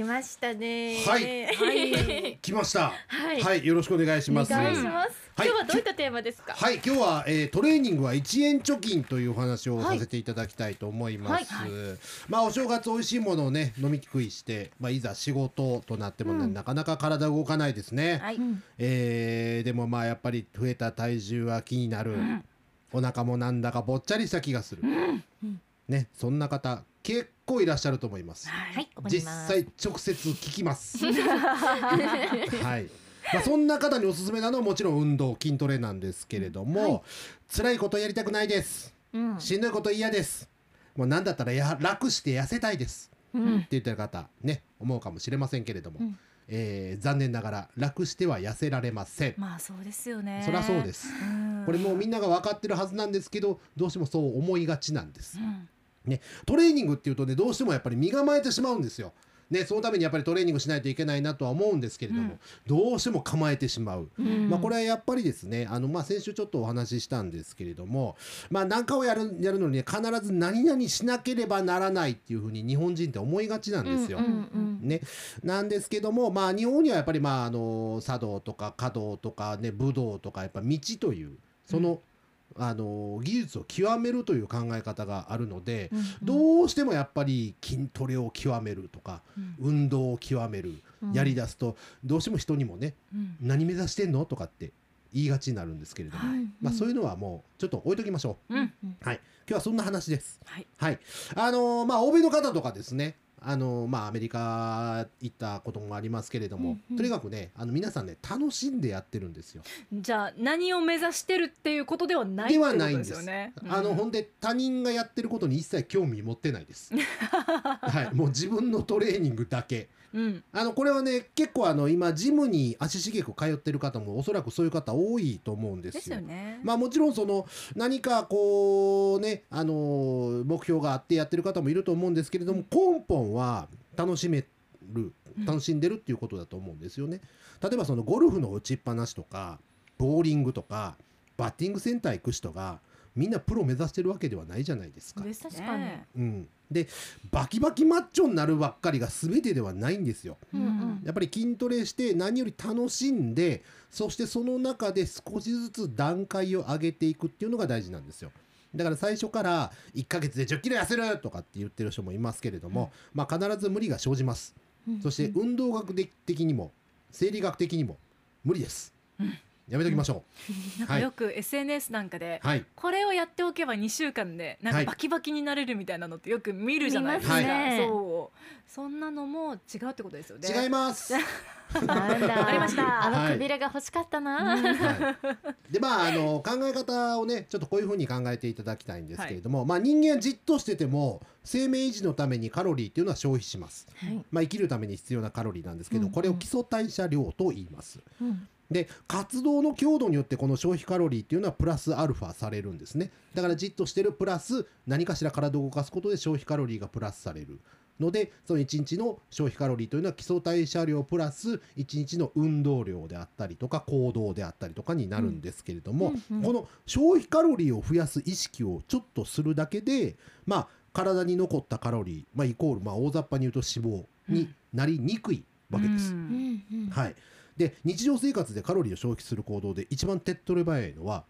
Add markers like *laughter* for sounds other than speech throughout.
来ましたね。はいはい。来ました。はいはい、よろしくお願いしおます。願いします。はい今日はどういったテーマですか？はい、今日は、えートレーニングは1円貯金というお話をさせていただきたいと思います。はいまあお正月美味しいものをね飲み食いして、まあいざ仕事となってもね、なかなか体動かないですね。はい。えーでもまあやっぱり増えた体重は気になる、お腹もなんだかぼっちゃりした気がする、ねそんな方結構いらっしゃると思います。はい。実際直接聞きます。*laughs* はい。まあそんな方におすすめなのはもちろん運動筋トレなんですけれども、辛いことやりたくないです。うん。しんどいこと嫌です。もうなんだったらや楽して痩せたいです。うん。って言ってる方ね思うかもしれませんけれども、うんえー残念ながら楽しては痩せられません。まあそうですよね。そりゃそうです。うん。これもうみんなが分かってるはずなんですけどどうしてもそう思いがちなんです。うんね、トレーニングっていうとねどうしてもやっぱり身構えてしまうんですよ。ね、そのためにやっぱりトレーニングしないといけないなとは思うんですけれども、どうしても構えてしまう、ん。まあ、これはやっぱりですねあの、まあ、先週ちょっとお話ししたんですけれども、まあ、何かをやるやるのに、ね、必ず何々しなければならないっていうふうに日本人って思いがちなんですよ。うんうんね、なんですけども、まあ、日本にはやっぱり、まあ、あの茶道とか華道とか、ね、武道とかやっぱ道というその、あの技術を極めるという考え方があるので、どうしてもやっぱり筋トレを極めるとか、運動を極める、やりだすとどうしても人にもねうん何目指してんのとかって言いがちになるんですけれども、はいまあ、そういうのはもうちょっと置いときましょう。うんはい、今日はそんな話です。はい。はい、あのーまあ欧米の方とかですね。あのーまあアメリカ行ったこともありますけれども、うんうんとにかくねあの皆さんね楽しんでやってるんですよ。じゃあ何を目指してるっていうことではないではないんですよね。あのほんで他人がやってることに一切興味持ってないです。*laughs* はい、もう自分のトレーニングだけ。うんあのこれはね結構あの今ジムに足しげく通ってる方もおそらくそういう方多いと思うんですよ。ですよね。まあもちろんその何かこうねあの目標があってやってる方もいると思うんですけれども根本は楽しめる楽しんでるっていうことだと思うんですよね。例えばそのゴルフの打ちっぱなしとかボーリングとかバッティングセンター行く人がみんなプロ目指してるわけではないじゃないですか。です確かに。ね。うん、でバキバキマッチョになるばっかりが全てではないんですよ。うんうん。やっぱり筋トレして何より楽しんでそしてその中で少しずつ段階を上げていくっていうのが大事なんですよ。だから最初から1ヶ月で1 0キロ痩せるとかって言ってる人もいますけれども、まあ必ず無理が生じます、そして運動学的にも生理学的にも無理です、やめときましょ *laughs* なんかよく SNS なんかでうはい。これをやっておけば2週間でなんはい。かバキバキになれるみたいなのってよく見るじゃないですか。見ますね。そう。そんなのも違うってことですよね。違います、*laughs* なんだ。ありました。あのはいくびれが欲しかったな。はい、でまああの考え方をねちょっとこういうふうに考えていただきたいんですけれども、まあ人間はじっとしてても生命維持のためにカロリーっていうのは消費します、はい。まあ、生きるために必要なカロリーなんですけど、うん。これを基礎代謝量と言います。うんで活動の強度によってこの消費カロリーっていうのはプラスアルファされるんですね。だからじっとしてるプラス何かしら体を動かすことで消費カロリーがプラスされる。のでその1日の消費カロリーというのは基礎代謝量プラス1日の運動量であったりとか行動であったりとかになるんですけれども、うんうんこの消費カロリーを増やす意識をちょっとするだけでまあ体に残ったカロリー、まあ、イコール、まあ、大雑把に言うと脂肪になりにくいわけです。ううんんうん。はい、で日常生活でカロリーを消費する行動で一番手っ取り早いのは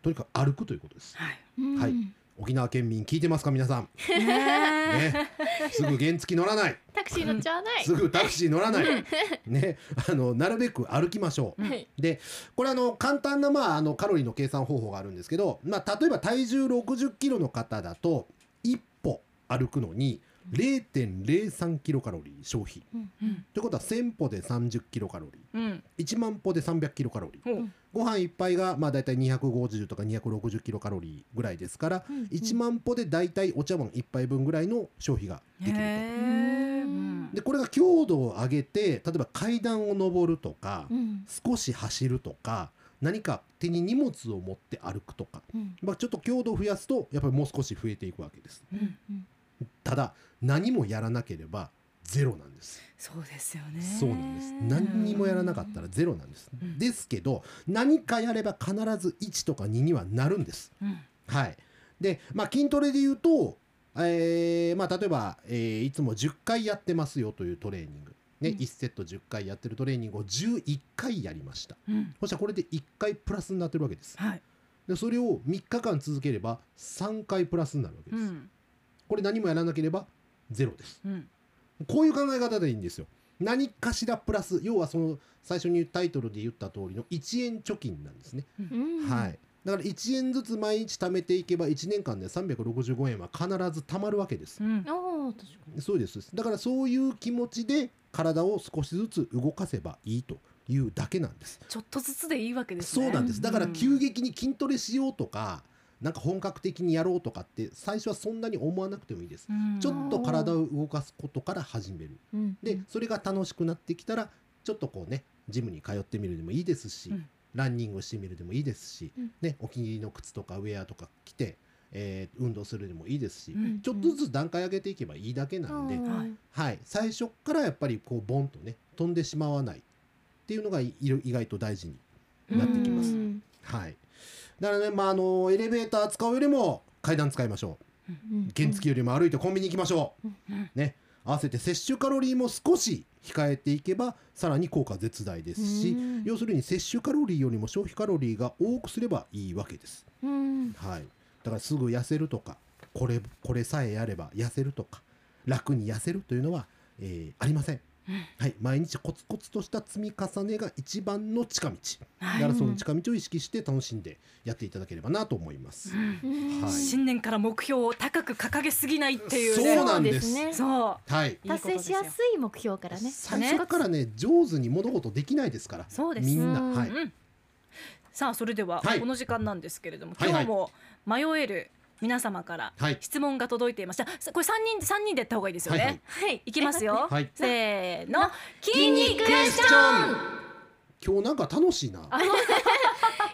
とにかく歩くということです。はい。うんはい沖縄県民聞いてますか皆さん、ねね、すぐ原付乗らないタクシー乗っちゃわない。すぐタクシー乗らない、*laughs* ね、あのなるべく歩きましょう。はい。でこれあの簡単な、まあ、あのカロリーの計算方法があるんですけど、まあ、例えば体重60キロの方だと一歩歩くのに0.03キロカロリー消費。うん。うん。ということは1000歩で30キロカロリー。うん。1万歩で300キロカロリー。ほう。ご飯一杯がまあ大体250とか260キロカロリーぐらいですから、うんうん。1万歩で大体お茶碗一杯分ぐらいの消費ができると。でこれが強度を上げて例えば階段を上るとか、うん。少し走るとか何か手に荷物を持って歩くとか、うん。まあ、ちょっと強度を増やすとやっぱりもう少し増えていくわけです。うん。うんただ何もやらなければゼロなんです。そうですよね。そうなんです。何にもやらなかったらゼロなんです、うん。ですけど何かやれば必ず1とか2にはなるんです。うん。はい。で、まあ、筋トレで言うと、えーーまあ、例えば、えーいつも10回やってますよというトレーニング、ねうん。1セット10回やってるトレーニングを11回やりました。うん。そしたらこれで1回プラスになってるわけです。はい。でそれを3日間続ければ3回プラスになるわけです、うんこれ何もやらなければゼロです。うん。こういう考え方でいいんですよ。何かしらプラス要はその最初にタイトルで言った通りの1円貯金なんですね、うん。はい。だから1円ずつ毎日貯めていけば1年間で365円は必ず貯まるわけです。うん。おー確かそうです。だからそういう気持ちで体を少しずつ動かせばいいというだけなんです。ちょっとずつでいいわけですねそうなんですだからうん急激に筋トレしようとかなんか本格的にやろうとかって最初はそんなに思わなくてもいいです。うん。ちょっと体を動かすことから始める。でそれが楽しくなってきたらちょっとこうねジムに通ってみるでもいいですし、うん。ランニングしてみるでもいいですし、うん。ね、お気に入りの靴とかウェアとか着て、えー運動するでもいいですし、うん。ちょっとずつ段階上げていけばいいだけなんで、うん。はい。はい、最初からやっぱりこうボンとね飛んでしまわないっていうのがい意外と大事になってきます。うん。はい、だからね、まあ、あのエレベーター使うよりも階段使いましょう。うん。原付よりも歩いてコンビニ行きましょう、うん。ね、合わせて摂取カロリーも少し控えていけばさらに効果絶大ですし、うん。要するに摂取カロリーよりも消費カロリーが多くすればいいわけです。うん。はい、だからすぐ痩せるとかこれこれさえやれば痩せるとか楽に痩せるというのは、えーありません。はい、毎日コツコツとした積み重ねが一番の近道。だはい。からその近道を意識して楽しんでやっていただければなと思います。うん。はい。新年から目標を高く掲げすぎないっていうそうねなんです。ね。そう。はい、達成しやすい目標からね。最初からね上手に物事できないですから。そうです。みんな、うん。はい、うん。さあそれでははい。この時間なんですけれども、今日も迷える皆様からはい。質問が届いています。じゃあこれ三人三人でやった方がいいですよね。はいはい。いきますよ。はい。せーの、筋肉クエスチョン。今日なんか楽しいな。*laughs* 今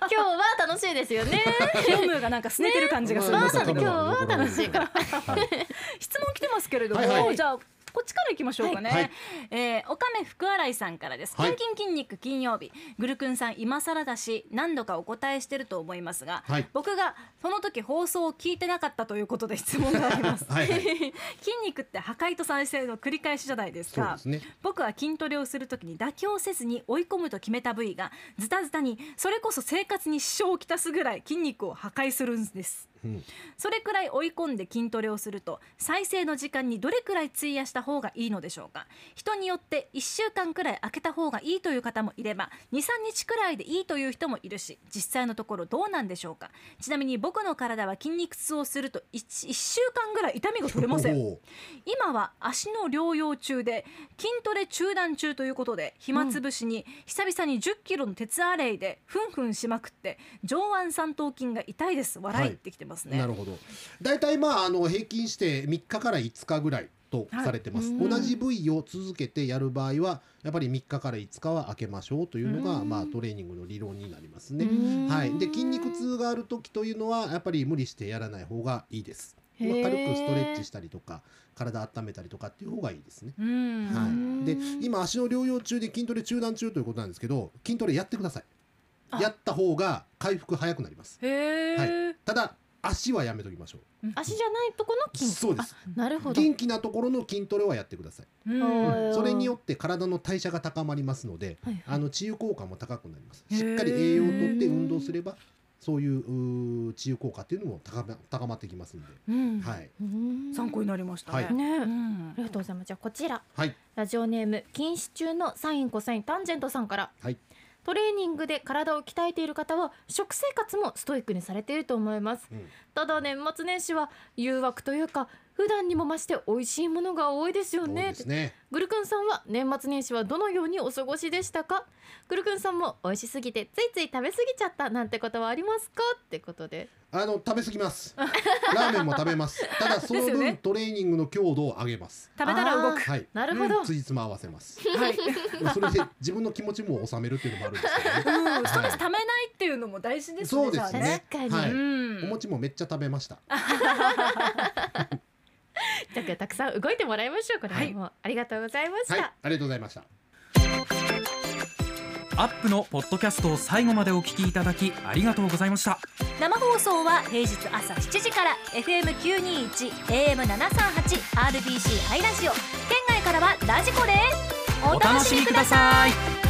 日は楽しいですよね。ヒロムがなんか拗ねてる感じがする。んですけど、まあ今日は楽しいから。はい。*laughs* 質問来てますけれども、はいはい。じゃあこっちから行きましょうかね。はい。はい。えー、おかめ福洗いさんからです。はい。キンキン筋肉金曜日、グルクンさん今更だし何度かお答えしてると思いますが、はい。僕がその時放送を聞いてなかったということで質問があります。はい。はい。*laughs* 筋肉って破壊と再生の繰り返しじゃないですか。ね。僕は筋トレをするときに妥協せずに追い込むと決めた部位がズタズタにそれこそ生活に支障をきたすぐらい筋肉を破壊するんですうんそれくらい追い込んで筋トレをすると再生の時間にどれくらい費やした方がいいのでしょうか？人によって1週間くらい空けた方がいいという方もいれば23日くらいでいいという人もいるし実際のところどうなんでしょうか？ちなみに僕の体は筋肉痛をすると 1, 週間ぐらい痛みが取れません。今は足の療養中で筋トレ中断中ということで暇つぶしに久々に1 0キロの鉄アレイでふんふんしまくって上腕三頭筋が痛いです。笑いってきてますね、なるほど。だいたいまああの平均して3日から5日ぐらいとされてます。はい同じ部位を続けてやる場合はやっぱり3日から5日は空けましょうというのがうん。まあトレーニングの理論になりますね。うん。はい。で筋肉痛がある時というのはやっぱり無理してやらない方がいいです。軽くストレッチしたりとか体温めたりとかっていう方がいいですね。うん。はい、で今足の療養中で筋トレ中断中ということなんですけど筋トレやってください。あ。やった方が回復早くなります。へえ、ただ足はやめときましょ足じゃないとこのう筋そうです。なるほど。元気なところの筋トレはやってください。それによって体の代謝が高まりますのではいはい。あの治癒効果も高くなります。しっかり栄養をとって運動すればそういう治癒効果っていうのも高ま高まってきますんで、うん。はい。うん。参考になりましたね、はい。ね。あうん。りがとうございます。じゃあこちら。はい。ラジオネーム禁止中のサインコサインタンジェントさんから。はいトレーニングで体を鍛えている方は食生活もストイックにされていると思います。うん。ただ年末年始は誘惑というか普段にも増して美味しいものが多いですよね。ね。グルクンさんは年末年始はどのようにお過ごしでしたか？グルクンさんも美味しすぎてついつい食べ過ぎちゃったなんてことはありますか？ってことで。あの食べ過ぎます。*laughs* ラーメンも食べます。ただその分、ねトレーニングの強度を上げます。食べたら動く。はい。なるほど、つじつま合わせます。はい、それで自分の気持ちも収めるっていうのもあるんですけどね。うん、ストレスためないっていうのも大事ですねそうですね。確かに。はい。うん。お餅もめっちゃ食べました *laughs* じゃあたくさん動いてもらいましょう。これはもう、ありがとうございました、はい。ありがとうございました。アップのポッドキャストを最後までお聞きいただきありがとうございました。生放送は平日朝7時から FM921 AM738 RBC ハイラジオ。県外からはラジコですお楽しみください